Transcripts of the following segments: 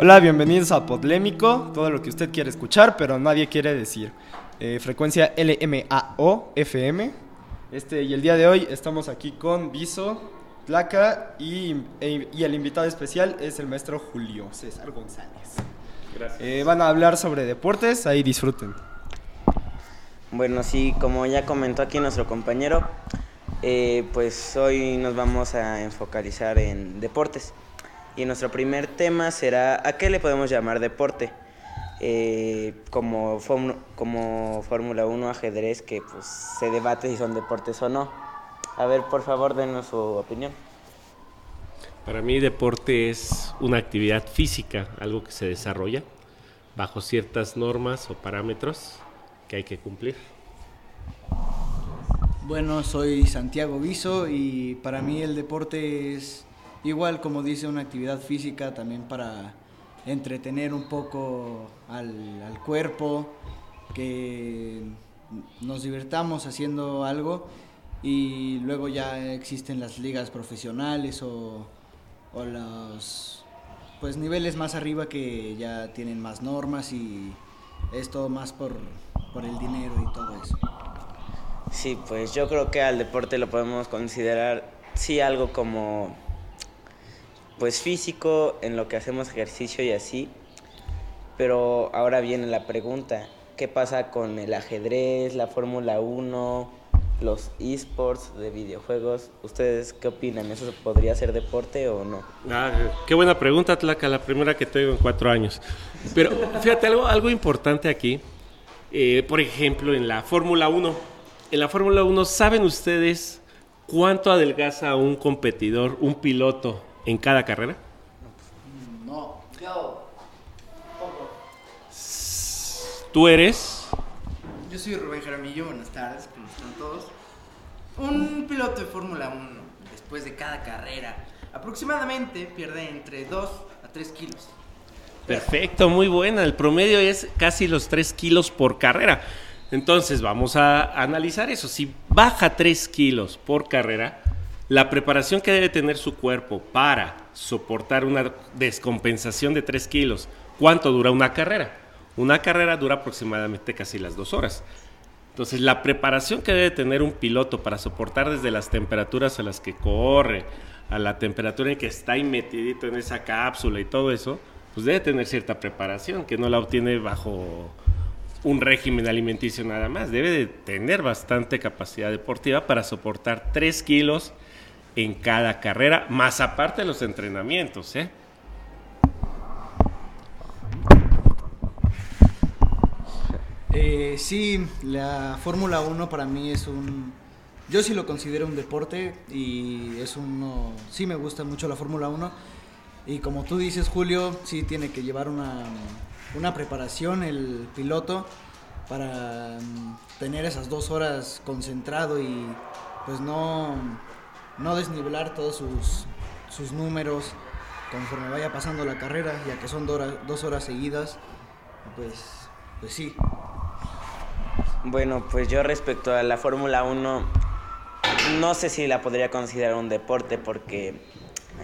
Hola, bienvenidos a Podlémico, todo lo que usted quiere escuchar, pero nadie quiere decir. Eh, frecuencia LMAO FM. Este, y el día de hoy estamos aquí con Viso, Tlaca y, e- y el invitado especial es el maestro Julio César González. Gracias. Eh, van a hablar sobre deportes, ahí disfruten. Bueno, sí, como ya comentó aquí nuestro compañero, eh, pues hoy nos vamos a enfocalizar en deportes. Y nuestro primer tema será, ¿a qué le podemos llamar deporte? Eh, como, como Fórmula 1, ajedrez, que pues se debate si son deportes o no. A ver, por favor, denos su opinión. Para mí deporte es una actividad física, algo que se desarrolla bajo ciertas normas o parámetros que hay que cumplir. Bueno, soy Santiago Viso y para mí el deporte es igual como dice una actividad física también para entretener un poco al, al cuerpo, que nos divirtamos haciendo algo y luego ya existen las ligas profesionales o, o los pues niveles más arriba que ya tienen más normas y es todo más por, por el dinero y todo eso. Sí, pues yo creo que al deporte lo podemos considerar, sí, algo como, pues físico, en lo que hacemos ejercicio y así. Pero ahora viene la pregunta, ¿qué pasa con el ajedrez, la Fórmula 1, los esports de videojuegos? ¿Ustedes qué opinan? ¿Eso podría ser deporte o no? Ah, qué buena pregunta, Tlaca, la primera que tengo en cuatro años. Pero fíjate, algo, algo importante aquí, eh, por ejemplo, en la Fórmula 1. En la Fórmula 1, ¿saben ustedes cuánto adelgaza un competidor, un piloto en cada carrera? No. Tú eres Yo soy Rubén Jaramillo, buenas tardes, ¿cómo están todos? Un piloto de Fórmula 1, después de cada carrera, aproximadamente pierde entre 2 a 3 kilos. Perfecto, muy buena. El promedio es casi los 3 kilos por carrera. Entonces vamos a analizar eso. Si baja 3 kilos por carrera, la preparación que debe tener su cuerpo para soportar una descompensación de 3 kilos, ¿cuánto dura una carrera? Una carrera dura aproximadamente casi las 2 horas. Entonces, la preparación que debe tener un piloto para soportar desde las temperaturas a las que corre, a la temperatura en que está ahí metidito en esa cápsula y todo eso, pues debe tener cierta preparación, que no la obtiene bajo un régimen alimenticio nada más. Debe de tener bastante capacidad deportiva para soportar 3 kilos en cada carrera, más aparte de los entrenamientos, ¿eh? Eh, sí, la Fórmula 1 para mí es un... Yo sí lo considero un deporte y es uno... Sí me gusta mucho la Fórmula 1 y como tú dices Julio, sí tiene que llevar una, una preparación el piloto para mm, tener esas dos horas concentrado y pues no, no desnivelar todos sus, sus números conforme vaya pasando la carrera, ya que son dos horas seguidas. Pues, pues sí, Bueno, pues yo respecto a la Fórmula 1, no sé si la podría considerar un deporte porque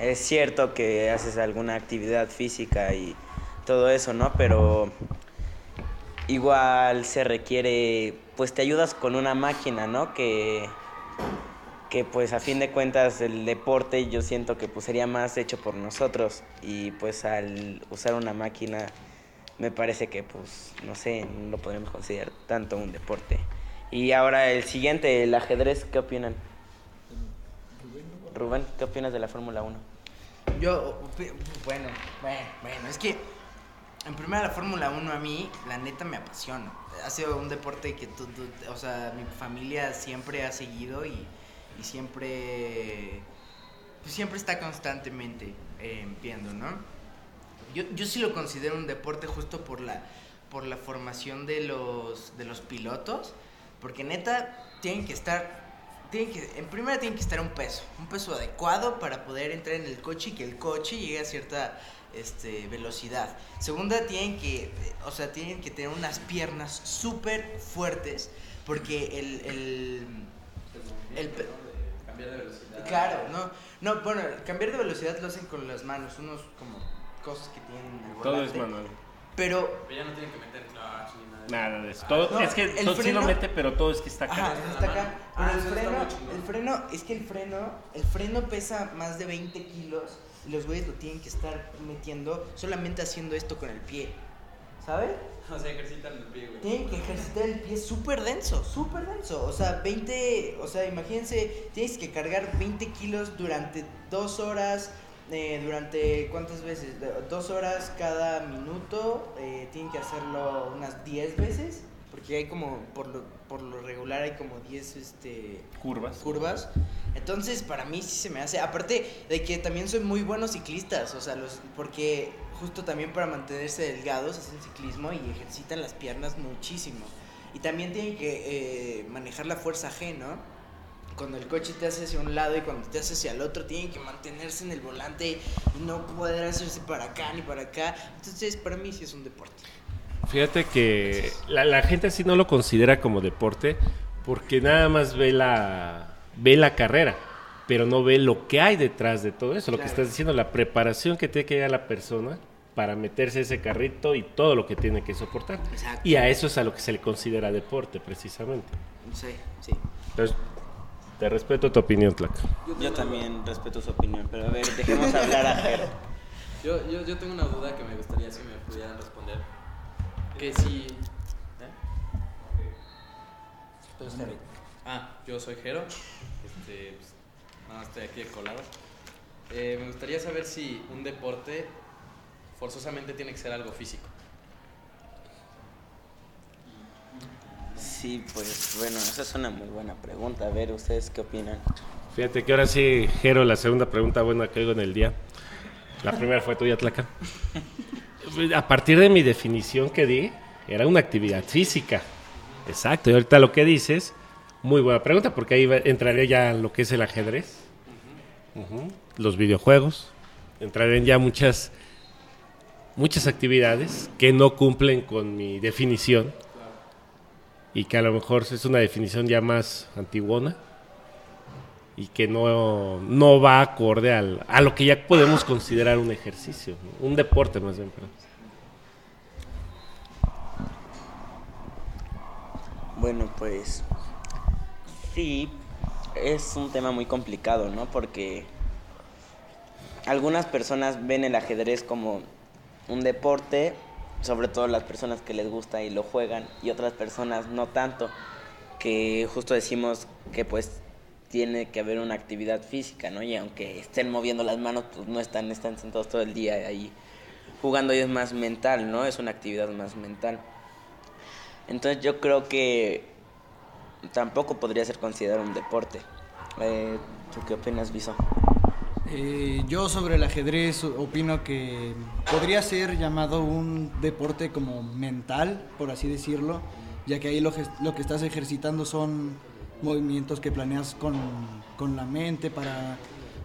es cierto que haces alguna actividad física y todo eso, ¿no? Pero igual se requiere, pues te ayudas con una máquina, ¿no? Que, que pues a fin de cuentas el deporte yo siento que pues sería más hecho por nosotros y pues al usar una máquina me parece que pues no sé, no lo podemos considerar tanto un deporte. Y ahora el siguiente, el ajedrez, ¿qué opinan? Rubén, ¿qué opinas de la Fórmula 1? Yo, bueno, bueno, bueno, es que en primera la Fórmula 1 a mí, la neta me apasiona. Ha sido un deporte que, tú- tú- o sea, mi familia siempre ha seguido y, y siempre, pues siempre está constantemente eh, viendo, ¿no? Yo, yo sí lo considero un deporte justo por la, por la formación de los, de los pilotos, porque neta tienen que estar, tienen que, en primera tienen que estar un peso, un peso adecuado para poder entrar en el coche y que el coche llegue a cierta este, velocidad. Segunda, tienen que, o sea, tienen que tener unas piernas súper fuertes, porque el, pe- Claro, no, no, bueno, cambiar de velocidad lo hacen con las manos, unos como cosas que tienen el Todo volante. es manual. Pero Pero ya no tienen que meter clutch ni nada. Nada de eso. Todo, No, es que el todo sí lo freno- mete, pero todo es que está acá. Ajá, está acá. Ah, Pero el eso está freno, el freno, es que el freno, el freno pesa más de 20 kilos y los güeyes lo tienen que estar metiendo solamente haciendo esto con el pie. ¿Sabes? O sea, ejercitan el pie, güey. Tienen que ejercitar el pie súper denso, súper denso. O sea, 20, o sea, imagínense, tienes que cargar 20 kilos durante dos horas, eh, durante cuántas veces, dos horas cada minuto, eh, tienen que hacerlo unas 10 veces, porque hay como, por lo, por lo regular hay como 10, este Curvas. curvas. Entonces, para mí sí se me hace. Aparte de que también soy muy buenos ciclistas, o sea, los porque justo también para mantenerse delgados hacen ciclismo y ejercitan las piernas muchísimo. Y también tienen que eh, manejar la fuerza G, ¿no? Cuando el coche te hace hacia un lado y cuando te hace hacia el otro, tienen que mantenerse en el volante y no poder hacerse para acá ni para acá. Entonces, para mí sí es un deporte. Fíjate que la, la gente así no lo considera como deporte porque nada más ve la, ve la carrera, pero no ve lo que hay detrás de todo eso, lo que estás diciendo, la preparación que tiene que llegar la persona para meterse ese carrito y todo lo que tiene que soportar. Exacto. Y a eso es a lo que se le considera deporte, precisamente. Sí, sí. Entonces, te respeto tu opinión, Tlaca. Yo también respeto su opinión, pero a ver, dejemos hablar a Jero. Yo, yo, yo tengo una duda que me gustaría si me pudieran responder. Que si... ¿eh? Ah, yo soy Jero. Este, pues, más estoy aquí de colado. Eh, me gustaría saber si un deporte forzosamente tiene que ser algo físico. Sí, pues bueno, esa es una muy buena pregunta. A ver, ¿ustedes qué opinan? Fíjate que ahora sí, Jero, la segunda pregunta buena que oigo en el día. La primera fue tuya, Tlaca. A partir de mi definición que di, era una actividad física. Exacto, y ahorita lo que dices, muy buena pregunta, porque ahí va- entraría ya lo que es el ajedrez, los videojuegos, entrarían ya muchas, muchas actividades que no cumplen con mi definición y que a lo mejor es una definición ya más antiguona y que no, no va acorde al, a lo que ya podemos considerar un ejercicio, ¿no? un deporte más bien. perdón. Bueno, pues sí, es un tema muy complicado, ¿no? Porque algunas personas ven el ajedrez como un deporte, sobre todo las personas que les gusta y lo juegan, y otras personas no tanto, que justo decimos que pues tiene que haber una actividad física, ¿no? Y aunque estén moviendo las manos, pues no están, están sentados todo el día ahí jugando y es más mental, ¿no? Es una actividad más mental. Entonces yo creo que tampoco podría ser considerado un deporte. Eh, ¿Tú qué opinas, Viso? Eh, yo sobre el ajedrez opino que podría ser llamado un deporte como mental, por así decirlo, ya que ahí lo, lo que estás ejercitando son movimientos que planeas con, con la mente para,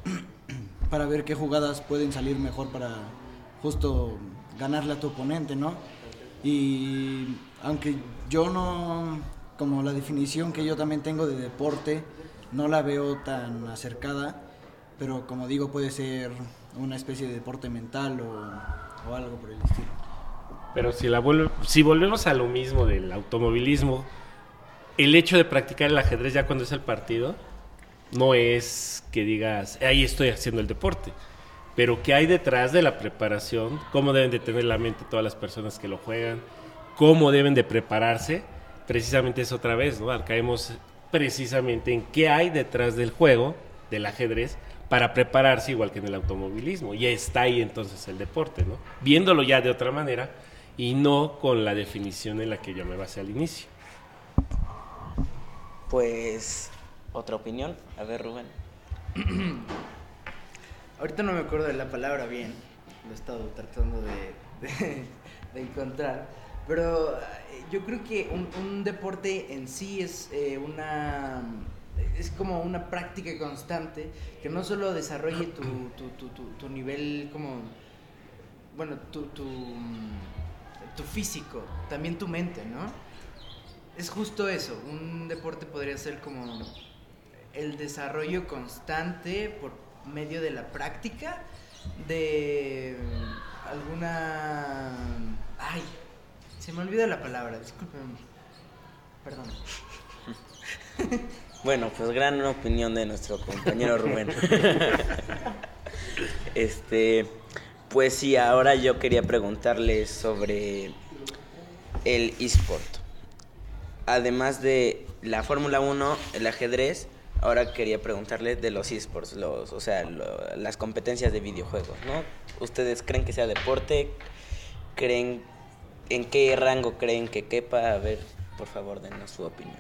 para ver qué jugadas pueden salir mejor para justo ganarle a tu oponente, ¿no? Y aunque yo no, como la definición que yo también tengo de deporte, no la veo tan acercada, pero como digo, puede ser una especie de deporte mental o, o algo por el estilo. Pero si, la vuelve- si volvemos a lo mismo del automovilismo, el hecho de practicar el ajedrez ya cuando es el partido, no es que digas, ahí estoy haciendo el deporte, pero que hay detrás de la preparación, cómo deben de tener la mente todas las personas que lo juegan, cómo deben de prepararse, precisamente es otra vez, ¿no? Caemos precisamente en qué hay detrás del juego, del ajedrez, para prepararse igual que en el automovilismo. Y está ahí entonces el deporte, ¿no? Viéndolo ya de otra manera y no con la definición en la que yo me basé al inicio. Pues, ¿otra opinión? A ver, Rubén. Ahorita no me acuerdo de la palabra bien, lo he estado tratando de, de- de encontrar, pero yo creo que un, deporte en sí es eh, una es como una práctica constante que no solo desarrolle tu, tu, tu, tu- nivel como bueno tu, tu físico, también tu mente, ¿no? Es justo eso, un deporte podría ser como el desarrollo constante por medio de la práctica de alguna... Ay, se me olvida la palabra, discúlpenme. Perdón. Bueno, pues gran opinión de nuestro compañero Rubén. este, pues sí, ahora yo quería preguntarle sobre el eSport. Además de la Fórmula 1, el ajedrez, ahora quería preguntarle de los eSports, los, o sea, lo- las competencias de videojuegos, ¿no? ¿Ustedes creen que sea deporte? ¿Creen en qué rango creen que quepa? A ver, por favor, denos su opinión.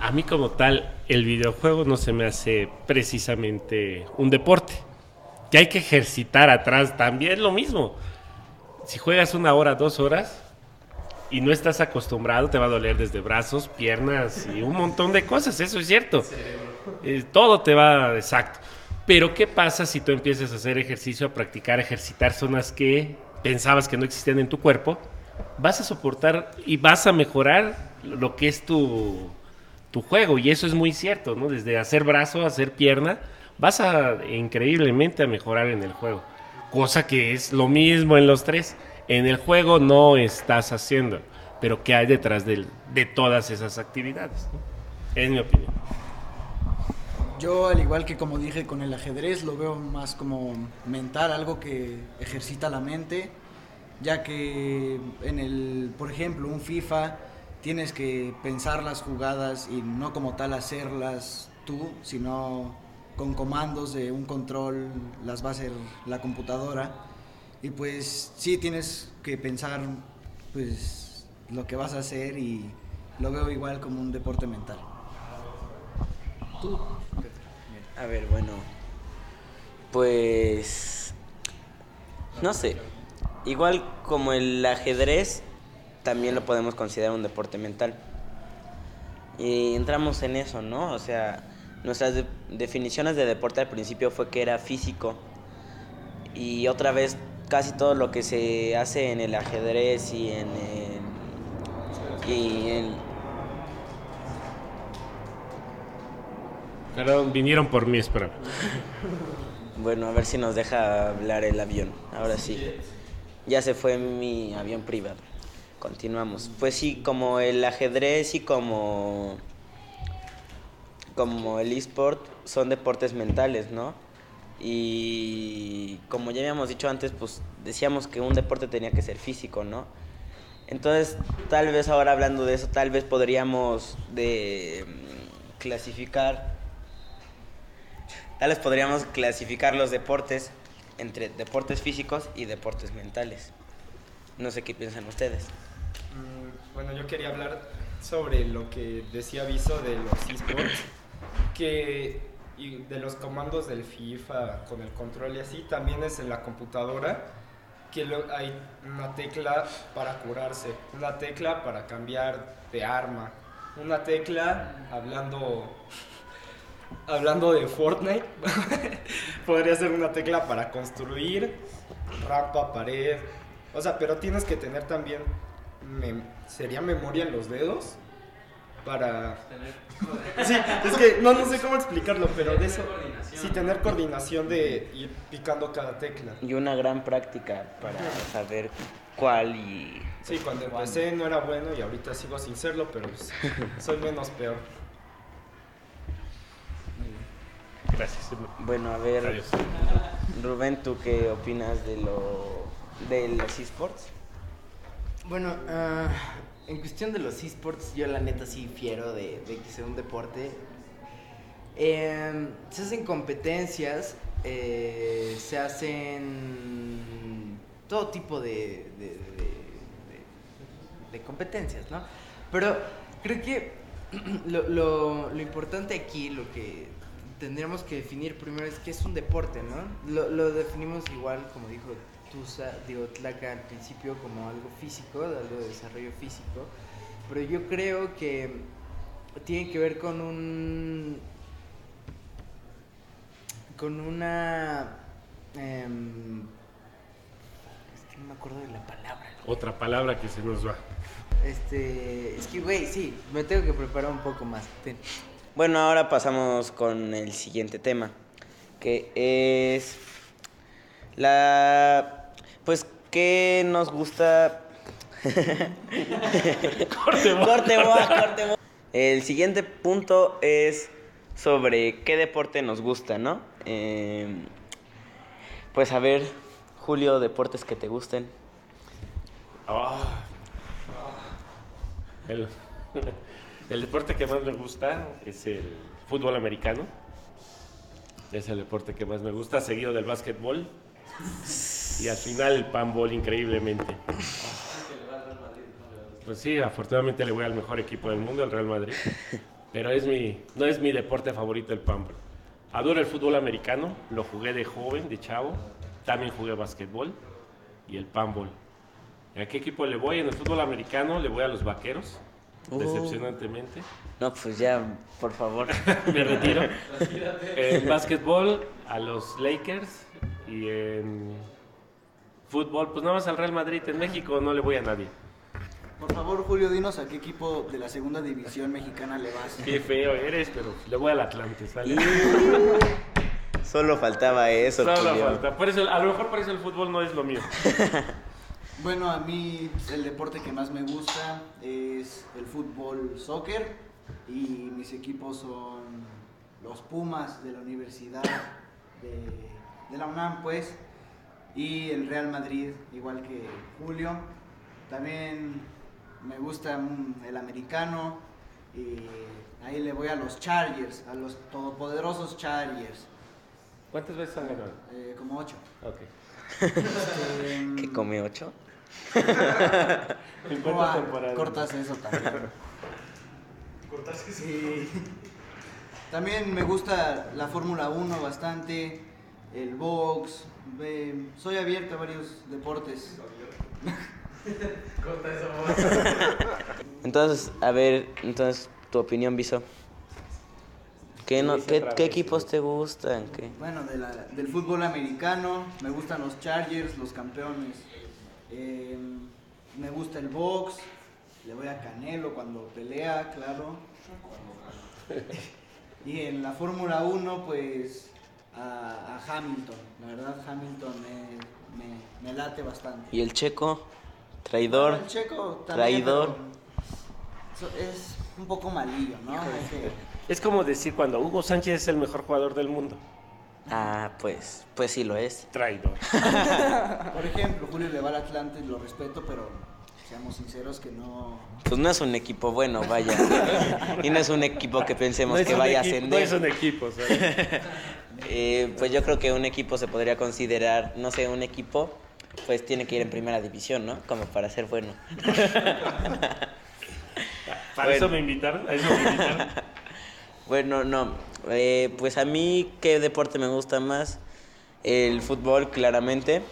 A mí como tal, el videojuego no se me hace precisamente un deporte. Que hay que ejercitar atrás también lo mismo. Si juegas una hora, dos horas y no estás acostumbrado, te va a doler desde brazos, piernas y un montón de cosas. Eso es cierto. Eh, todo te va exacto. Pero ¿qué pasa si tú empiezas a hacer ejercicio, a practicar, a ejercitar zonas que pensabas que no existían en tu cuerpo? Vas a soportar y vas a mejorar lo que es tu, tu juego. Y eso es muy cierto, ¿no? Desde hacer brazo, hacer pierna, vas a increíblemente a mejorar en el juego. Cosa que es lo mismo en los tres. En el juego no estás haciendo, pero ¿qué hay detrás del- de, todas esas actividades? Es mi opinión. Yo, al igual que como dije con el ajedrez, lo veo más como mental, algo que ejercita la mente, ya que en el, por ejemplo, un FIFA tienes que pensar las jugadas y no como tal hacerlas tú, sino con comandos de un control las va a hacer la computadora y pues sí tienes que pensar pues lo que vas a hacer y lo veo igual como un deporte mental. A ver, bueno. Pues. No sé. Igual como el ajedrez, también lo podemos considerar un deporte mental. Y entramos en eso, ¿no? O sea, nuestras de- definiciones de deporte al principio fue que era físico. Y otra vez, casi todo lo que se hace en el ajedrez y en el. Y en, Perdón, vinieron por mí, espera. Bueno, a ver si nos deja hablar el avión. Ahora sí. Ya se fue mi avión privado. Continuamos. Pues sí, como el ajedrez y como como el eSport son deportes mentales, ¿no? Y como ya habíamos dicho antes, pues decíamos que un deporte tenía que ser físico, ¿no? Entonces, tal vez ahora hablando de eso, tal vez podríamos de mm, clasificar Tal vez podríamos clasificar los deportes entre deportes físicos y deportes mentales. No sé qué piensan ustedes. Mm, Bueno, yo quería hablar sobre lo que decía Viso de los esports, que y de los comandos del FIFA con el control y así, también es en la computadora que hay una tecla para curarse, una tecla para cambiar de arma, una tecla hablando hablando de Fortnite, podría ser una tecla para construir, rampa, pared. O sea, pero tienes que tener también, mem- ¿sería memoria en los dedos? Para... Sí, es que no, no sé cómo explicarlo, pero de eso... Sí, tener coordinación de ir picando cada tecla. Y una gran práctica para saber cuál y... Sí, cuando empecé no era bueno y ahorita sigo sin serlo, pero pues, soy menos peor. Gracias. Bueno, a ver, Adiós. Rubén, ¿tú qué opinas de lo de los esports? Bueno, ah, en cuestión de los esports, yo la neta sí fiero de, de que sea un deporte. Em, se hacen competencias, eh, se hacen todo tipo de, de, de- de- de competencias, ¿no? Pero creo que lo, lo- lo importante aquí, lo que tendríamos que definir primero es que es un deporte, ¿no? Lo, lo definimos igual, como dijo Tusa, digo, Tlaca al principio, como algo físico, algo de desarrollo físico, pero yo creo que tiene que ver con un... con una... em, es que no me acuerdo de la palabra. Otra palabra que se nos va. Este, es que, güey, sí, me tengo que preparar un poco más. Ten. Bueno, ahora pasamos con el siguiente tema, que es La. Pues, ¿qué nos gusta? Corte, boa. corte, boa, corte, boa. El siguiente punto es sobre qué deporte nos gusta, ¿no? Eh, pues a ver, Julio, deportes que te gusten. Ah. El, el deporte que más me gusta es el fútbol americano. Es el deporte que más me gusta, seguido del básquetbol. Y al final el panball, increíblemente. Pues sí, afortunadamente le voy al mejor equipo del mundo, el Real Madrid. Pero es mi, no es mi deporte favorito el panball. Adoro el fútbol americano, lo jugué de joven, de chavo. También jugué básquetbol y el panball. ¿A qué equipo le voy? En el fútbol americano le voy a los vaqueros, Oh. decepcionantemente. No, pues ya, por favor. Me retiro. En básquetbol a los Lakers y en fútbol, pues nada más al Real Madrid. En México no le voy a nadie. Por favor, Julio, dinos a qué equipo de la segunda división mexicana le vas. Qué feo eres, pero le voy al Atlante, ¿sale? Solo faltaba eso, Solo Julio. falta. Por eso, a lo mejor por eso el fútbol no es lo mío. Bueno, a mí el deporte que más me gusta es el fútbol soccer y mis equipos son los Pumas de la Universidad de, de la UNAM, pues, y el Real Madrid, igual que Julio. También me gusta mm, el americano y ahí le voy a los Chargers, a los todopoderosos Chargers, ¿Cuántas veces han ganado? eh, como ocho. Ok. ¿Qué come ocho? ¿En ¿Cómo cuántas va? temporadas? Cortas eso también. Sí. También me gusta la Fórmula 1 bastante, el box. eh, soy abierto a varios deportes. Entonces, a ver, entonces, tu opinión, Viso. ¿Qué, no, qué, qué equipos te gustan? ¿Qué? Bueno, de la- del fútbol americano, me gustan los Chargers, los campeones. Eh, me gusta el box, le voy a Canelo cuando pelea, claro. Y en la Fórmula 1, pues a, a Hamilton. La verdad, Hamilton me, me- me late bastante. ¿Y el checo? ¿Traidor? El checo también, Traidor. es un poco malillo, ¿no? Que- Es como decir cuando Hugo Sánchez es el mejor jugador del mundo. Ah, pues, pues sí lo es. Traidor. Por ejemplo, Julio le va al Atlante, lo respeto, pero seamos sinceros que no. Pues no es un equipo bueno, vaya. y no es un equipo que pensemos No que vaya a ascender. No es un equipo, ¿sabes? Eh, pues yo creo que un equipo se podría considerar, no sé, un equipo, pues tiene que ir en primera división, ¿no? Como para ser bueno. Para Bueno. eso me invitaron. A eso me invitaron. Bueno, no. eh, pues a mí, ¿qué deporte me gusta más? El fútbol, claramente.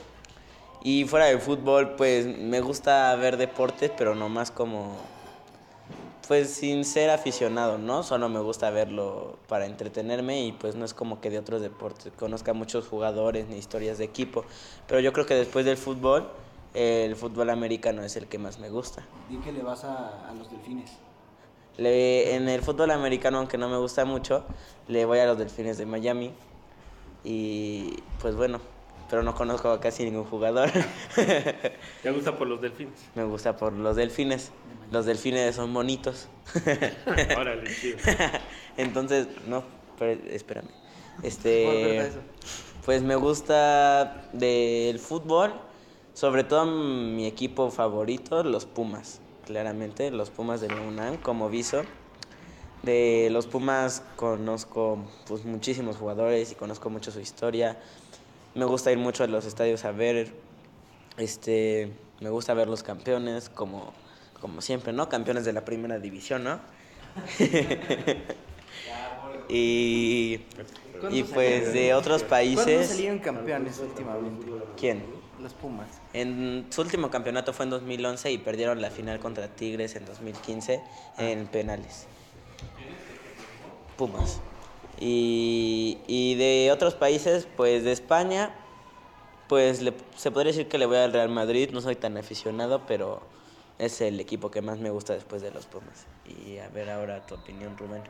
Y fuera del fútbol, pues me gusta ver deportes, pero no más como. Pues sin ser aficionado, ¿no? Solo me gusta verlo para entretenerme y pues no es como que de otros deportes conozca muchos jugadores ni historias de equipo. Pero yo creo que después del fútbol, el fútbol americano es el que más me gusta. Di que le vas a, a los delfines. Le- en el fútbol americano, aunque no me gusta mucho, le voy a los Delfines de Miami. Y pues bueno, pero no conozco a casi ningún jugador. ¿Te gusta por los delfines? me gusta por los Delfines. Los Delfines son bonitos. Órale, chido. Entonces, no, pero espérame. Este, pues me gusta del fútbol, sobre todo mi equipo favorito, los Pumas, claramente, los Pumas de la UNAM, como viso. De los Pumas conozco pues muchísimos jugadores y conozco mucho su historia. Me gusta ir mucho a los estadios a ver, este, me gusta ver los campeones, como, como siempre, ¿no? Campeones de la primera división, ¿no? y, y pues de otros ¿Cuándo países. salieron campeones últimamente? ¿Quién? Los Pumas. En su último campeonato fue en 2011 y perdieron la final contra Tigres en 2015 en penales. Pumas. Y, y de otros países, pues de España, pues le- se podría decir que le voy al Real Madrid, no soy tan aficionado, pero es el equipo que más me gusta después de los Pumas. Y a ver ahora tu opinión, Rubén.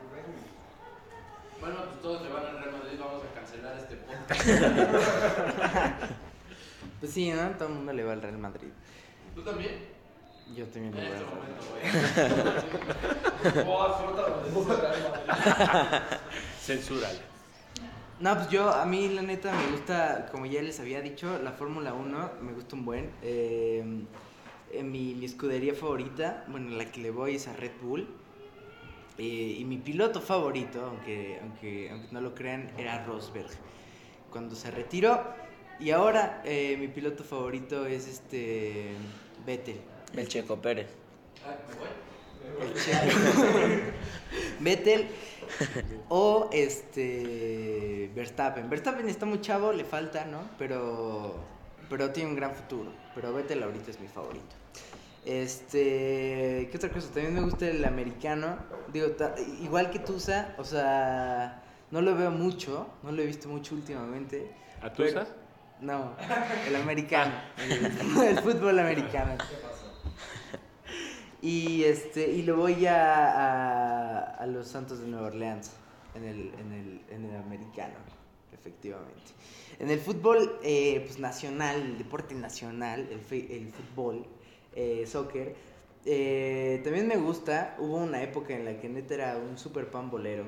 Bueno, pues todos le van al Real Madrid, vamos a cancelar este podcast. Pues sí, ¿no? Todo el mundo le va al Real Madrid. ¿Tú también? Yo también le voy al Real Madrid. Censúrale. No, pues yo, a mí la neta me gusta, como ya les había dicho, la Fórmula 1 me gusta un buen. Eh, eh, mi, mi escudería favorita, bueno, la que le voy es a Red Bull. Eh, y mi piloto favorito, aunque, aunque, aunque no lo crean, era Rosberg. Cuando se retiró. Y ahora eh, mi piloto favorito es este Vettel. El Checo Pérez. El Checo. Vettel o este Verstappen. Verstappen está muy chavo, le falta, ¿no? Pero pero tiene un gran futuro. Pero Vettel ahorita es mi favorito. Este, ¿qué otra cosa? También me gusta el americano. Digo, ta- igual que Tusa, o sea, no lo veo mucho, no lo he visto mucho últimamente. ¿A pero- Tusa? No, el americano, el, fútbol americano. Y este y lo voy a, a, a los Santos de Nueva Orleans en el, en el, en el americano, efectivamente. En el fútbol eh, pues nacional, el deporte nacional, el, fe- el fútbol, eh, soccer, eh, también me gusta. Hubo una época en la que neta era un super pambolero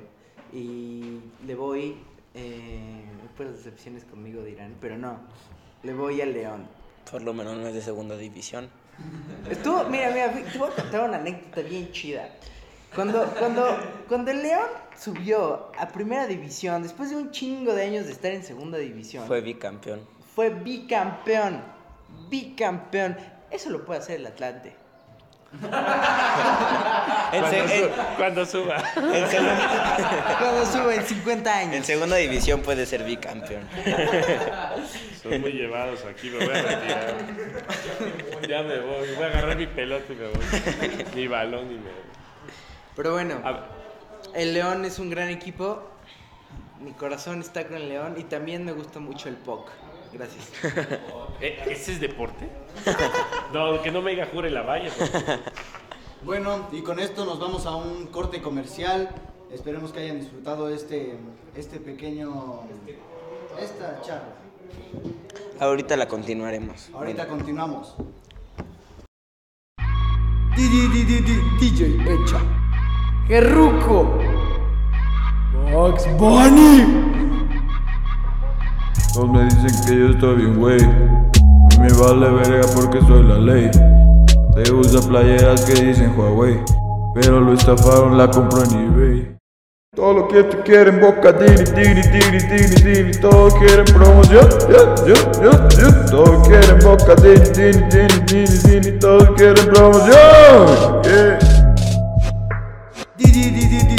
y le voy, eh, pues decepciones conmigo dirán, pero no, le voy al León. Por lo menos no es de segunda división. Estuvo, mira, mira, te voy a contar una anécdota bien chida. Cuando, cuando, cuando el León subió a primera división, después de un chingo de años de estar en segunda división, Fue bicampeón. fue bicampeón. Bicampeón. Eso lo puede hacer el Atlante. En, Cuando, se- en- su- cuando suba. en segun- Cuando sube en 50 en años. segunda división puede ser bicampeón. Son muy llevados aquí, me voy a retirar. Ya me voy, voy a agarrar mi pelota y me voy. Mi balón y me voy. Pero bueno, el León es un gran equipo. Mi corazón está con el León y también me gusta mucho el POC. Gracias. ¿e- ¿ese es deporte? No, que no me diga jure la valla. Bueno, y con esto nos vamos a un corte comercial. Esperemos que hayan disfrutado este, este pequeño. esta charla. Ahorita la continuaremos. Ahorita Bueno. continuamos. DJ Echa. Gerruco. Box Bunny. Todos me dicen que yo estoy bien, güey. A mí me vale verga porque soy la ley. Te usa playeras que dicen Huawei. Pero lo estafaron, la compró en eBay. Todo lo que tú quieren, boca, dini, dini, dini, dini, dini. Todos quieren promoción, yeah, yeah, yeah, yeah. Todos quieren boca, dini, dini, dini, dini, dini. Todos quieren promoción, yeah. DJ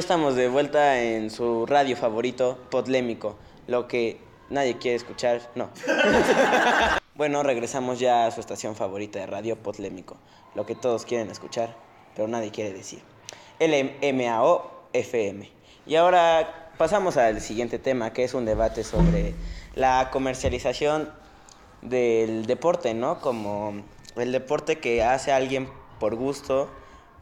ya estamos de vuelta en su radio favorito, Podlémico. Lo que nadie quiere escuchar, no. bueno, regresamos ya a su estación favorita de radio, Podlémico. Lo que todos quieren escuchar, pero nadie quiere decir. LMAO FM. Y ahora pasamos al siguiente tema, que es un debate sobre la comercialización del deporte, ¿no? Como el deporte que hace alguien por gusto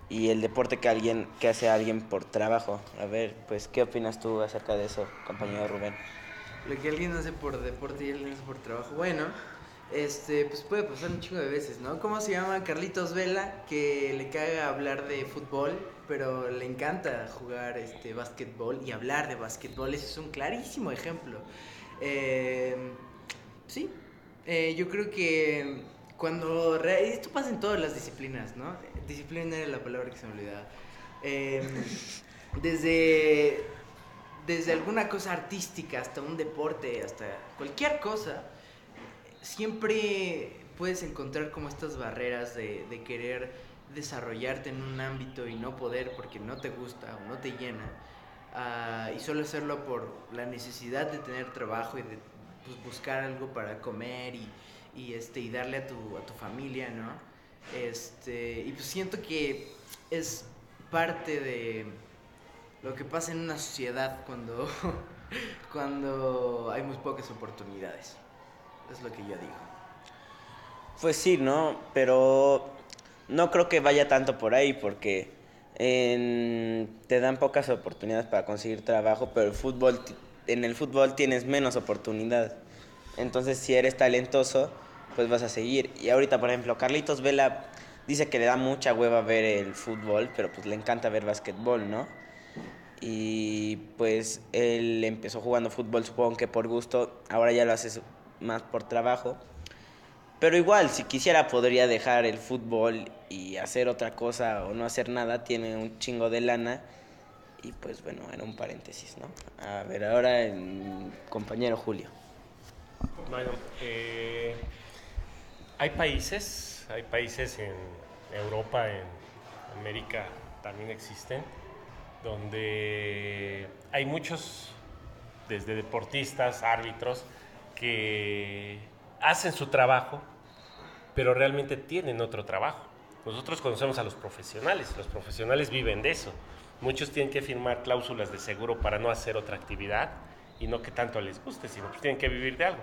y el deporte que alguien que hace alguien por trabajo. A ver, pues ¿qué opinas tú acerca de eso, compañero Rubén? Lo que alguien hace por deporte y alguien hace por trabajo. Bueno, este, pues puede pasar un chingo de veces, ¿no? ¿Cómo se llama Carlitos Vela? Que le caga hablar de fútbol, pero le encanta jugar este básquetbol y hablar de básquetbol. Ese es un clarísimo ejemplo. Eh, sí, eh, yo creo que cuando... re- Esto pasa en todas las disciplinas, ¿no? Disciplina era la palabra que se me olvidaba. Eh, desde desde alguna cosa artística hasta un deporte, hasta cualquier cosa, siempre puedes encontrar como estas barreras de, de querer desarrollarte en un ámbito y no poder porque no te gusta o no te llena, ah, y solo hacerlo por la necesidad de tener trabajo y de pues, buscar algo para comer y, y, este, y darle a tu, a tu familia, ¿no? Este, y pues siento que es parte de lo que pasa en una sociedad cuando, cuando hay muy pocas oportunidades. Es lo que yo digo. Pues sí, ¿no? Pero no creo que vaya tanto por ahí porque te dan pocas oportunidades para conseguir trabajo, pero el fútbol, en el fútbol tienes menos oportunidades. Entonces, si eres talentoso, pues vas a seguir. Y ahorita, por ejemplo, Carlitos Vela dice que le da mucha hueva ver el fútbol, pero pues le encanta ver básquetbol, ¿no? Y pues él empezó jugando fútbol, supongo que por gusto, ahora ya lo hace más por trabajo. Pero igual, si quisiera podría dejar el fútbol y hacer otra cosa o no hacer nada, tiene un chingo de lana. Y pues bueno, era un paréntesis, ¿no? A ver, ahora el compañero Julio. Bueno, eh, hay países, hay países en Europa, en América también existen, donde hay muchos, desde deportistas, árbitros, que hacen su trabajo, pero realmente tienen otro trabajo. Nosotros conocemos a los profesionales, los profesionales viven de eso. Muchos tienen que firmar cláusulas de seguro para no hacer otra actividad y no que tanto les guste, sino que tienen que vivir de algo.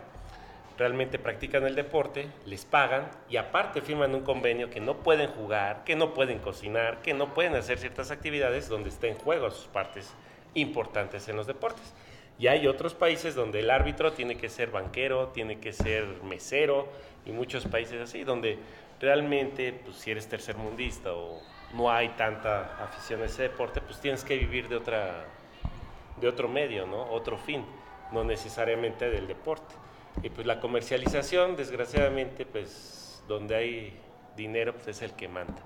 Realmente practican el deporte, les pagan y aparte firman un convenio que no pueden jugar, que no pueden cocinar, que no pueden hacer ciertas actividades donde estén en juego sus partes importantes en los deportes. Y hay otros países donde el árbitro tiene que ser banquero, tiene que ser mesero, y muchos países así, donde realmente, pues si eres tercermundista o no hay tanta afición a ese deporte, pues tienes que vivir de, otra, de otro medio, ¿no? Otro fin, no necesariamente del deporte. Y pues la comercialización, desgraciadamente, pues donde hay dinero, pues es el que manda.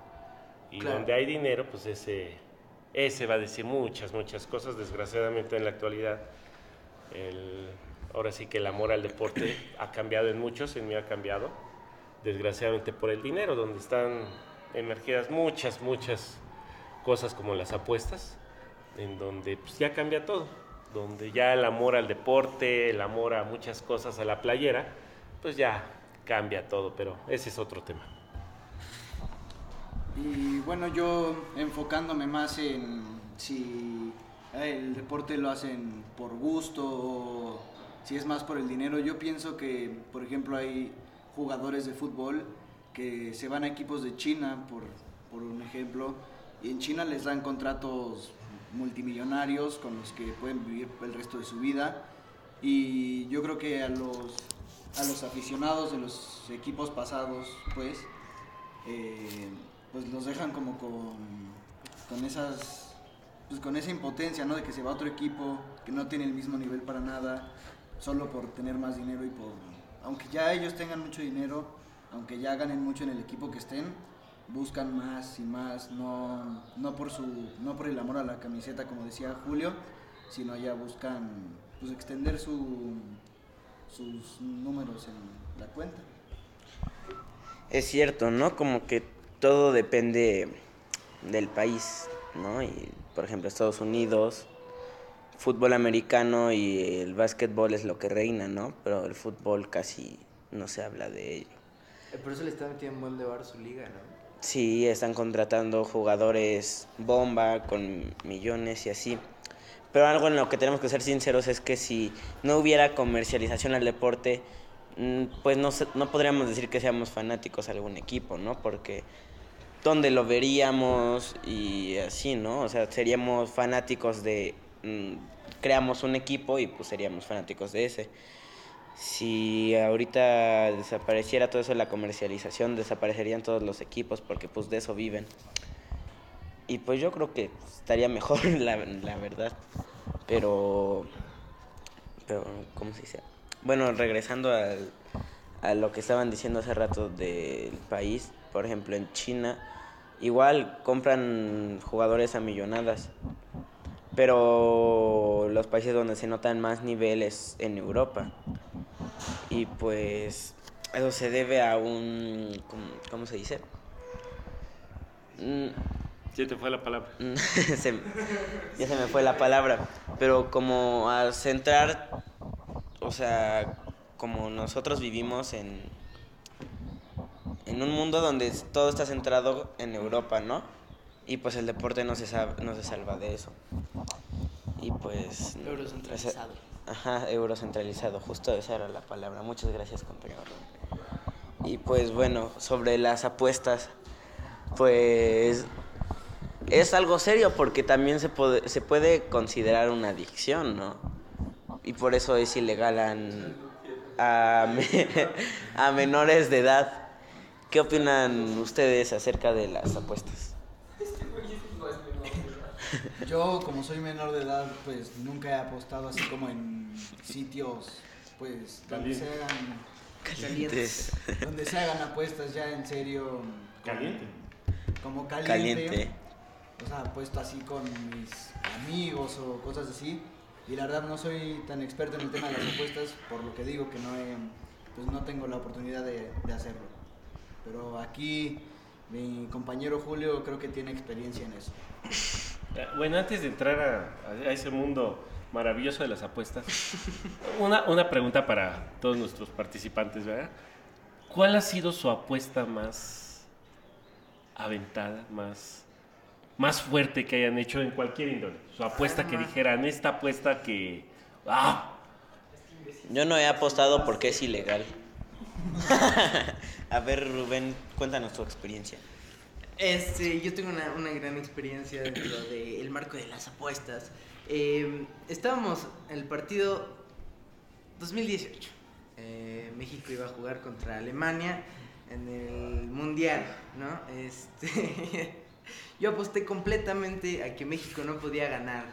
Y Claro. donde hay dinero, pues ese, ese va a decir muchas, muchas cosas, desgraciadamente en la actualidad. El, ahora sí que el amor al deporte ha cambiado en muchos, en mí ha cambiado, desgraciadamente por el dinero, donde están emergidas muchas, muchas cosas como las apuestas, en donde pues, ya cambia todo, donde ya el amor al deporte, el amor a muchas cosas, a la playera, pues ya cambia todo, pero ese es otro tema. Y bueno, yo enfocándome más en si el deporte lo hacen por gusto o si es más por el dinero, yo pienso que, por ejemplo, hay jugadores de fútbol que se van a equipos de China, por, por un ejemplo, y en China les dan contratos multimillonarios con los que pueden vivir el resto de su vida. Y yo creo que a los, a los aficionados de los equipos pasados, pues, eh, pues los dejan como con, con esas pues con esa impotencia no de que se va a otro equipo que no tiene el mismo nivel para nada solo por tener más dinero y por aunque ya ellos tengan mucho dinero aunque ya ganen mucho en el equipo que estén buscan más y más no no por su no por el amor a la camiseta como decía Julio sino ya buscan pues extender su sus números en la cuenta Es cierto, ¿no? Como que todo depende del país, ¿no? Y, por ejemplo, Estados Unidos, fútbol americano y el básquetbol es lo que reina, ¿no? Pero el fútbol casi no se habla de ello. Eh, Por eso le está metiendo un buen de bar su liga, ¿no? Sí, están contratando jugadores bomba con millones y así. Pero algo en lo que tenemos que ser sinceros es que si no hubiera comercialización al deporte, mm, pues no, no podríamos decir que seamos fanáticos a algún equipo, ¿no? Porque ¿dónde lo veríamos? Y así, ¿no? O sea, seríamos fanáticos de... mm, creamos un equipo y pues seríamos fanáticos de ese. Si ahorita desapareciera todo eso de la comercialización, desaparecerían todos los equipos porque pues de eso viven. Y pues yo creo que estaría mejor, la, la verdad. Pero, pero, ¿cómo se dice? Bueno, regresando al- a lo que estaban diciendo hace rato del país, por ejemplo en China, igual compran jugadores a millonadas. Pero los países donde se notan más niveles en Europa. Y pues eso se debe a un... ¿Cómo, se dice? Mm, Sí, te fue la palabra. se- ya se me fue la palabra. Pero como a centrar, o sea, como nosotros vivimos en, en un mundo donde todo está centrado en Europa, ¿no? Y pues el deporte no se, sab- no se salva de eso. Y pues... Eurocentralizado. Ajá, eurocentralizado, justo esa era la palabra. Muchas gracias, compañero. Y pues bueno, sobre las apuestas, pues es algo serio porque también se puede, se puede considerar una adicción, ¿no? Y por eso es ilegal a, a menores de edad. ¿Qué opinan ustedes acerca de las apuestas? Yo, como soy menor de edad, pues nunca he apostado así como en sitios, pues, donde se hagan, Calientes. donde se hagan apuestas ya en serio. como- Caliente. Como caliente. Caliente. O sea, apuesto así con mis amigos o cosas así. Y la verdad no soy tan experto en el tema de las apuestas, por lo que digo que no he, pues no tengo la oportunidad de, de hacerlo. Pero aquí mi compañero Julio creo que tiene experiencia en eso. Eh, Bueno, antes de entrar a, a ese mundo maravilloso de las apuestas, una, una pregunta para todos nuestros participantes, ¿verdad? ¿Cuál ha sido su apuesta más aventada, más, más fuerte que hayan hecho en cualquier índole? Su apuesta que dijeran, esta apuesta que... ¡Ah! Yo no he apostado porque es ilegal. A ver, Rubén, cuéntanos tu experiencia. Este, yo tengo una, una gran experiencia dentro del marco de las apuestas. Eh, estábamos en el partido 2018. Eh, México iba a jugar contra Alemania en el Mundial, ¿no? Este, yo aposté completamente a que México no podía ganar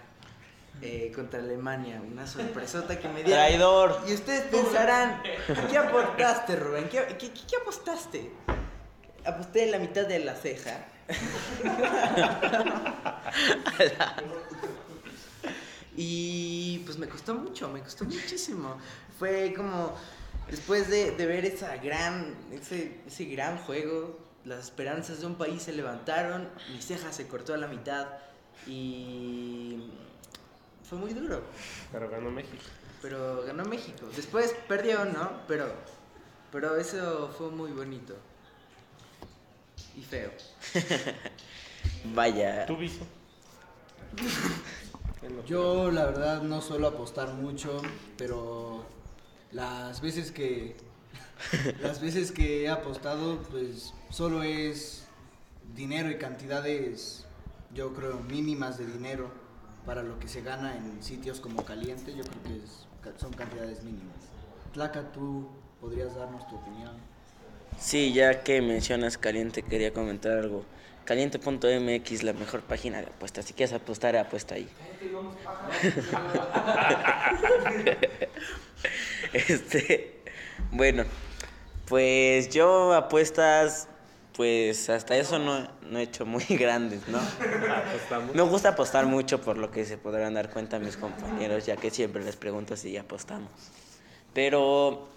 eh, contra Alemania. Una sorpresota que me dieron. Traidor. Y ustedes pensarán, ¿qué apostaste, Rubén? ¿Qué, qué, qué- qué apostaste? Aposté en la mitad de la ceja. y pues me costó mucho, me costó muchísimo. Fue como después de, de ver esa gran, ese, ese gran juego, las esperanzas de un país se levantaron, mi ceja se cortó a la mitad y fue muy duro. Pero ganó México. Pero ganó México. Después perdió, ¿no? Pero, pero eso fue muy bonito. Y feo. Vaya. ¿Tú, Viso? Yo la verdad no suelo apostar mucho, pero las veces que las veces que he apostado pues solo es dinero y cantidades yo creo mínimas de dinero para lo que se gana en sitios como caliente, yo creo que es- son cantidades mínimas. Tlaca, tú podrías darnos tu opinión. Sí, ya que mencionas Caliente, quería comentar algo. Caliente.mx, la mejor página de apuestas. Si quieres apostar, apuesta ahí. este, bueno, pues yo apuestas, pues hasta eso no, no he hecho muy grandes, ¿no? Apostamos. Me gusta apostar mucho por lo que se podrán dar cuenta mis compañeros, ya que siempre les pregunto si ya apostamos. Pero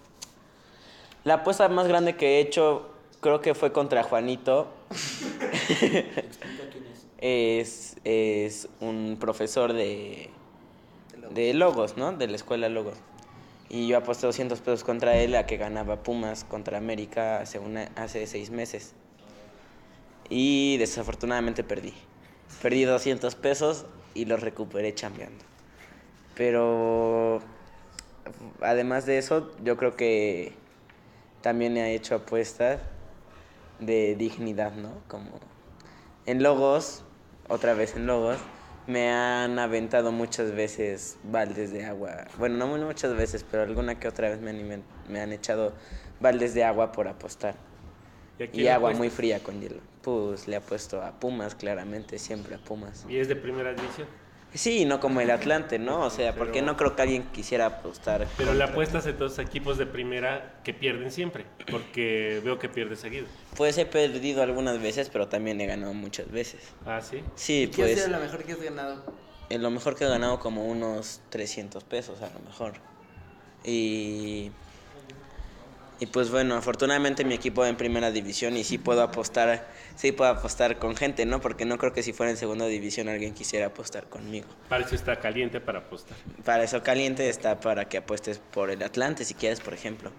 la apuesta más grande que he hecho creo que fue contra Juanito. es, es un profesor de, de Logos, ¿no? De la escuela Logos. Y yo aposté 200 pesos contra él a que ganaba Pumas contra América hace, una, hace seis meses. Y desafortunadamente perdí. Perdí 200 pesos y los recuperé chambeando. Pero además de eso, yo creo que también he hecho apuestas de dignidad, ¿no? Como en Logos, otra vez en Logos, me han aventado muchas veces baldes de agua. Bueno, no muchas veces, pero alguna que otra vez me han, me han echado baldes de agua por apostar. ¿Y, agua apuestas? muy fría con hielo. Pues le apuesto a Pumas, claramente, siempre a Pumas. ¿Y es de primera división? Sí, no como el Atlante, ¿no? O sea, porque no creo que alguien quisiera apostar. Pero le apuestas entonces a equipos de primera que pierden siempre, porque veo que pierde seguido. Pues he perdido algunas veces, pero también he ganado muchas veces. Ah, sí. Sí, ¿Qué ha pues sido la mejor que has ganado? en lo mejor que he ganado como unos 300 pesos a lo mejor. Y y pues bueno, afortunadamente mi equipo va en primera división y sí puedo apostar, sí puedo apostar con gente, ¿no? Porque no creo que si fuera en segunda división alguien quisiera apostar conmigo. Para eso está caliente para apostar. Para eso caliente está para que apuestes por el Atlante si quieres, por ejemplo.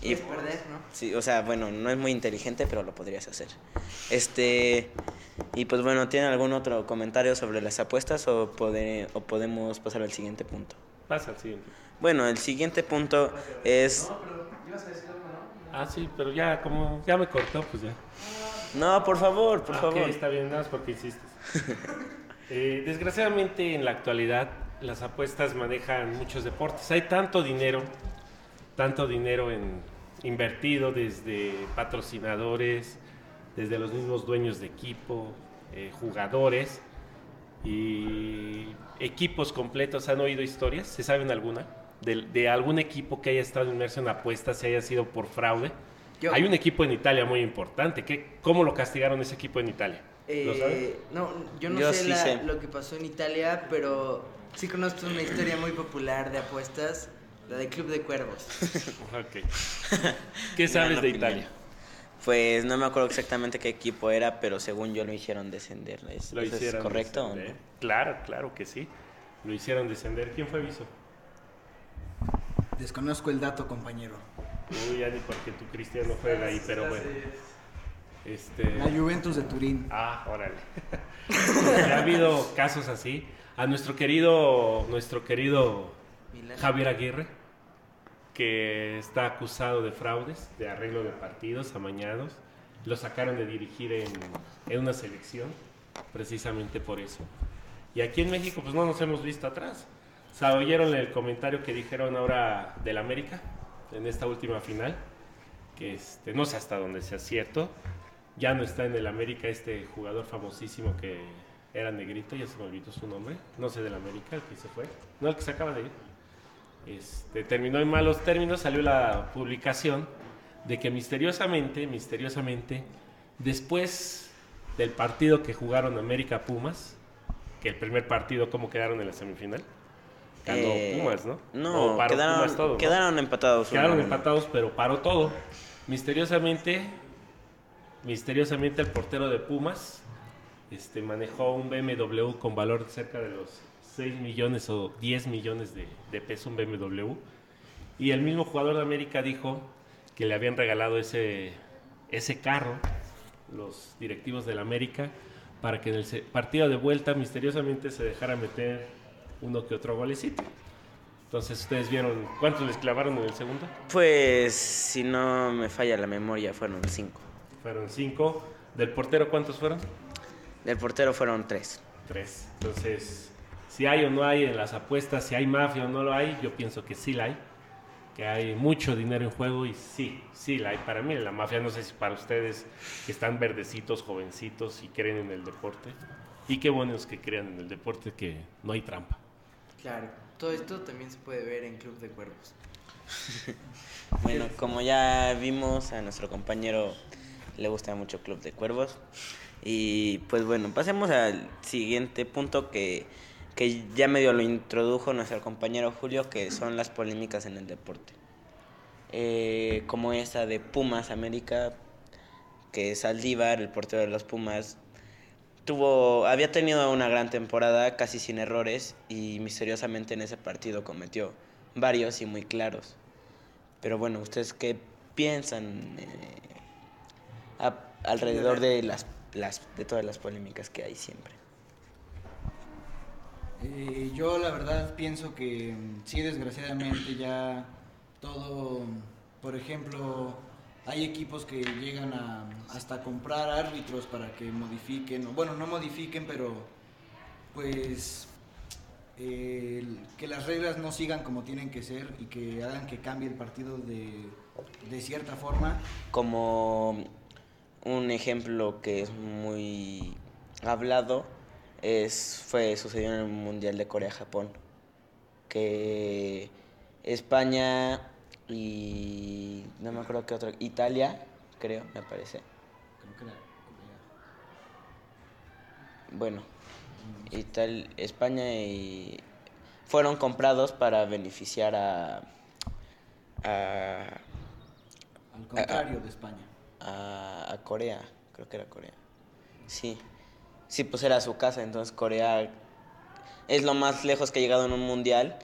Y ¿Quieres perder, no? Sí, o sea, bueno, no es muy inteligente, pero lo podrías hacer. Este, y pues bueno, ¿tienen algún otro comentario sobre las apuestas o, pode- o podemos pasar al siguiente punto? Pasa al siguiente. Bueno, el siguiente punto es... Ah, sí, pero ya como ya me cortó, pues ya. No, por favor, por Ah, favor. está bien, nada más porque insistes. Eh, desgraciadamente en la actualidad las apuestas manejan muchos deportes. Hay tanto dinero, tanto dinero en, invertido desde patrocinadores, desde los mismos dueños de equipo, eh, jugadores y equipos completos. ¿Han oído historias? ¿Se saben alguna? De, de algún equipo que haya estado inmerso en apuestas y haya sido por fraude. Yo. Hay un equipo en Italia muy importante. ¿Qué, ¿Cómo lo castigaron ese equipo en Italia? ¿Lo sabes? Eh, no, yo no Yo sé, sí la- sé. lo que pasó en Italia, pero sí conozco una historia muy popular de apuestas, la del Club de Cuervos. Ok. ¿Qué sabes de opinión. Italia? Pues no me acuerdo exactamente qué equipo era, pero según yo lo hicieron descender. ¿Es, Lo hicieron es correcto? o no? descender. Claro, claro que sí. Lo hicieron descender. ¿Quién fue aviso? Desconozco el dato, compañero. Uy, ya ni porque tu Cristiano juega ahí, pero bueno. Este. La Juventus de Turín. Ah, órale. Ha habido casos así. A nuestro querido, nuestro querido. Javier Aguirre, que está acusado de fraudes, de arreglo de partidos amañados. Lo sacaron de dirigir en, en una selección, precisamente por eso. Y aquí en México, pues no nos hemos visto atrás. O sea, oyeron el comentario que dijeron ahora del América en esta última final, que este, no sé hasta dónde sea cierto. Ya no está en el América este jugador famosísimo que era negrito, ya se me olvidó su nombre. No sé del América, el que se fue. No, el que se acaba de ir. Este, terminó en malos términos, salió la publicación de que misteriosamente, misteriosamente, después del partido que jugaron América Pumas, que el primer partido, ¿cómo quedaron en la semifinal? Ganó Eh, Pumas, ¿no? No, O paró quedaron, Pumas todo, ¿no? quedaron empatados. Quedaron empatados, pero paró todo. Misteriosamente, misteriosamente el portero de Pumas este, manejó un BMW con valor cerca de los 6 millones o 10 millones de, de pesos, un BMW. Y el mismo jugador de América dijo que le habían regalado ese, ese carro, los directivos del América, para que en el partido de vuelta misteriosamente se dejara meter uno que otro golecito. Entonces, ustedes vieron, ¿cuántos les clavaron en el segundo? Pues, si no me falla la memoria, fueron cinco. Fueron cinco. ¿Del portero cuántos fueron? Del portero fueron tres. Tres. Entonces, si hay o no hay en las apuestas, si hay mafia o no lo hay, yo pienso que sí la hay. Que hay mucho dinero en juego y sí, sí la hay. Para mí la mafia, no sé si para ustedes que están verdecitos, jovencitos y creen en el deporte. Y qué buenos que crean en el deporte que no hay trampa. Claro, todo esto también se puede ver en Club de Cuervos. Bueno, como ya vimos, a nuestro compañero le gusta mucho Club de Cuervos. Y pues bueno, pasemos al siguiente punto que, que ya medio lo introdujo nuestro compañero Julio, que son las polémicas en el deporte. Eh, como esta de Pumas América, que Saldívar, el portero de los Pumas, tuvo, había tenido una gran temporada, casi sin errores, y misteriosamente en ese partido cometió varios y muy claros. Pero bueno, ¿ustedes qué piensan eh, alrededor de las, las de todas las polémicas que hay siempre? Eh, yo la verdad pienso que mm, sí, desgraciadamente ya todo, por ejemplo, hay equipos que llegan a hasta comprar árbitros para que modifiquen, bueno, no modifiquen, pero pues que las reglas no sigan como tienen que ser y que hagan que cambie el partido de, de cierta forma. Como un ejemplo que es muy hablado es fue sucedió en el mundial de Corea Japón que España y no me acuerdo qué otro Italia creo me parece Creo que era- bueno Ital- España y fueron comprados para beneficiar a a, al contrario de España. a, a Corea, creo que era Corea. Sí, sí, pues era su casa, entonces Corea es lo más lejos que ha llegado en un mundial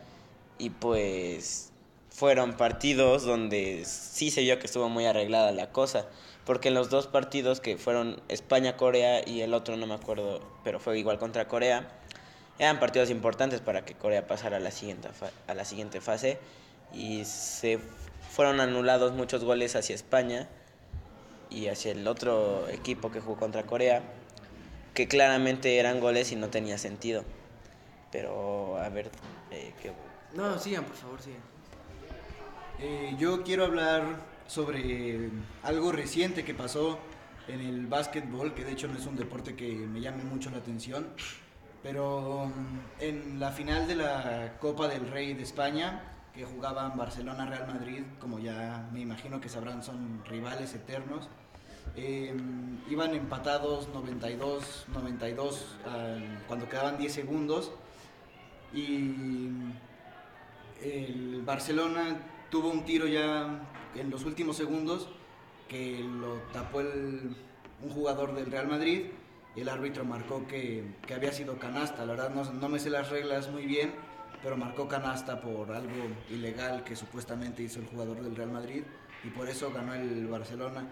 y pues fueron partidos donde sí se vio que estuvo muy arreglada la cosa, porque en los dos partidos que fueron España-Corea y el otro no me acuerdo, pero fue igual contra Corea, eran partidos importantes para que Corea pasara a la siguiente, a la siguiente fase y se fueron anulados muchos goles hacia España y hacia el otro equipo que jugó contra Corea, que claramente eran goles y no tenía sentido. Pero a ver, eh, ¿qué- No, sigan, por favor, sigan. Eh, yo quiero hablar sobre algo reciente que pasó en el básquetbol, que de hecho no es un deporte que me llame mucho la atención, pero mm, en la final de la Copa del Rey de España, que jugaban Barcelona-Real Madrid, como ya me imagino que sabrán son rivales eternos, eh, iban empatados 92-92 al- cuando quedaban 10 segundos y el Barcelona tuvo un tiro ya en los últimos segundos que lo tapó el- un jugador del Real Madrid y el árbitro marcó que, que había sido canasta. La verdad no, no me sé las reglas muy bien, pero marcó canasta por algo ilegal que supuestamente hizo el jugador del Real Madrid y por eso ganó el Barcelona.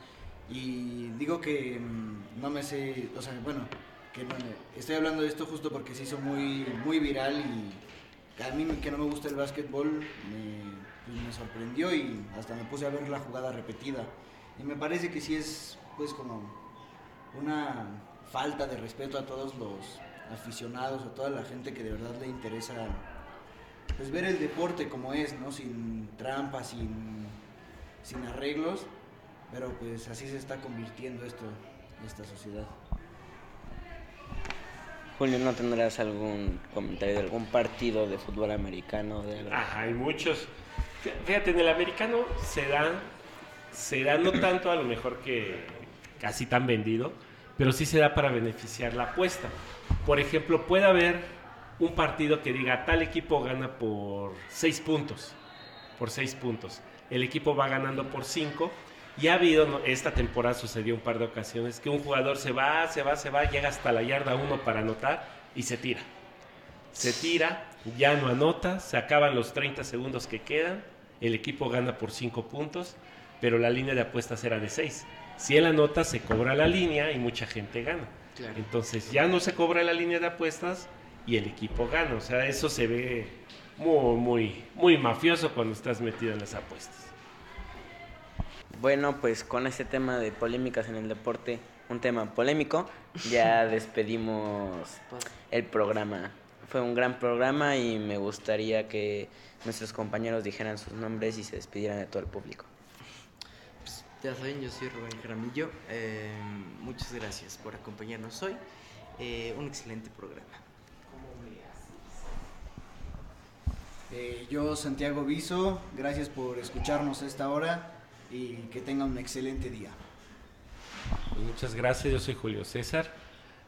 Y digo que mm, no me sé, o sea, bueno, que no- estoy hablando de esto justo porque se hizo muy, muy viral y a mí que no me gusta el básquetbol me, pues, me sorprendió y hasta me puse a ver la jugada repetida. Y me parece que sí es pues como una falta de respeto a todos los aficionados, a toda la gente que de verdad le interesa pues ver el deporte como es, ¿no? Sin trampas, sin, sin arreglos, pero pues así se está convirtiendo esto, esta sociedad. Julio, ¿no tendrás algún comentario de algún partido de fútbol americano? De hay muchos. Fíjate, en el americano se da, se da no tanto a lo mejor que casi tan vendido, pero sí se da para beneficiar la apuesta. Por ejemplo, puede haber un partido que diga tal equipo gana por 6 puntos, por 6 puntos. El equipo va ganando por 5 y ha habido, esta temporada sucedió un par de ocasiones, que un jugador se va, se va, se va, llega hasta la yarda 1 para anotar y se tira. Se tira, ya no anota, se acaban los 30 segundos que quedan, el equipo gana por 5 puntos, pero la línea de apuestas era de 6. Si él anota, se cobra la línea y mucha gente gana. Claro. Entonces ya no se cobra la línea de apuestas y el equipo gana. O sea, eso se ve muy, muy, muy mafioso cuando estás metido en las apuestas. Bueno, pues con este tema de polémicas en el deporte, un tema polémico, ya despedimos el programa. Fue un gran programa y me gustaría que nuestros compañeros dijeran sus nombres y se despidieran de todo el público. Ya saben, yo soy Rubén Jaramillo. Eh, muchas gracias por acompañarnos hoy. Eh, un excelente programa. Eh, yo, Santiago Viso, gracias por escucharnos a esta hora y que tengan un excelente día. Pues muchas gracias, yo soy Julio César.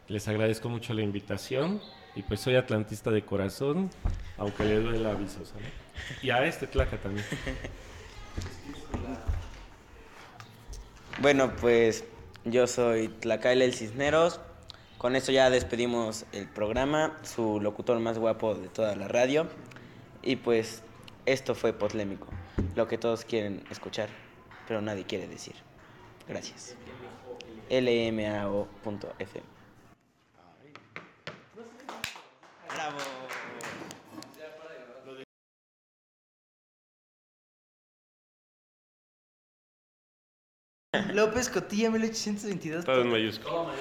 Les agradezco mucho la invitación y pues soy atlantista de corazón, aunque le duele el aviso, ¿sabes? Y a este Tlaca también. Bueno, pues yo soy Tlacaile el Cisneros. Con esto ya despedimos el programa, su locutor más guapo de toda la radio. Y pues esto fue Potlémico, lo que todos quieren escuchar, pero nadie quiere decir. Gracias. lmao.fm. Bravo. López Cotilla, 1822. Todo en mayúscula.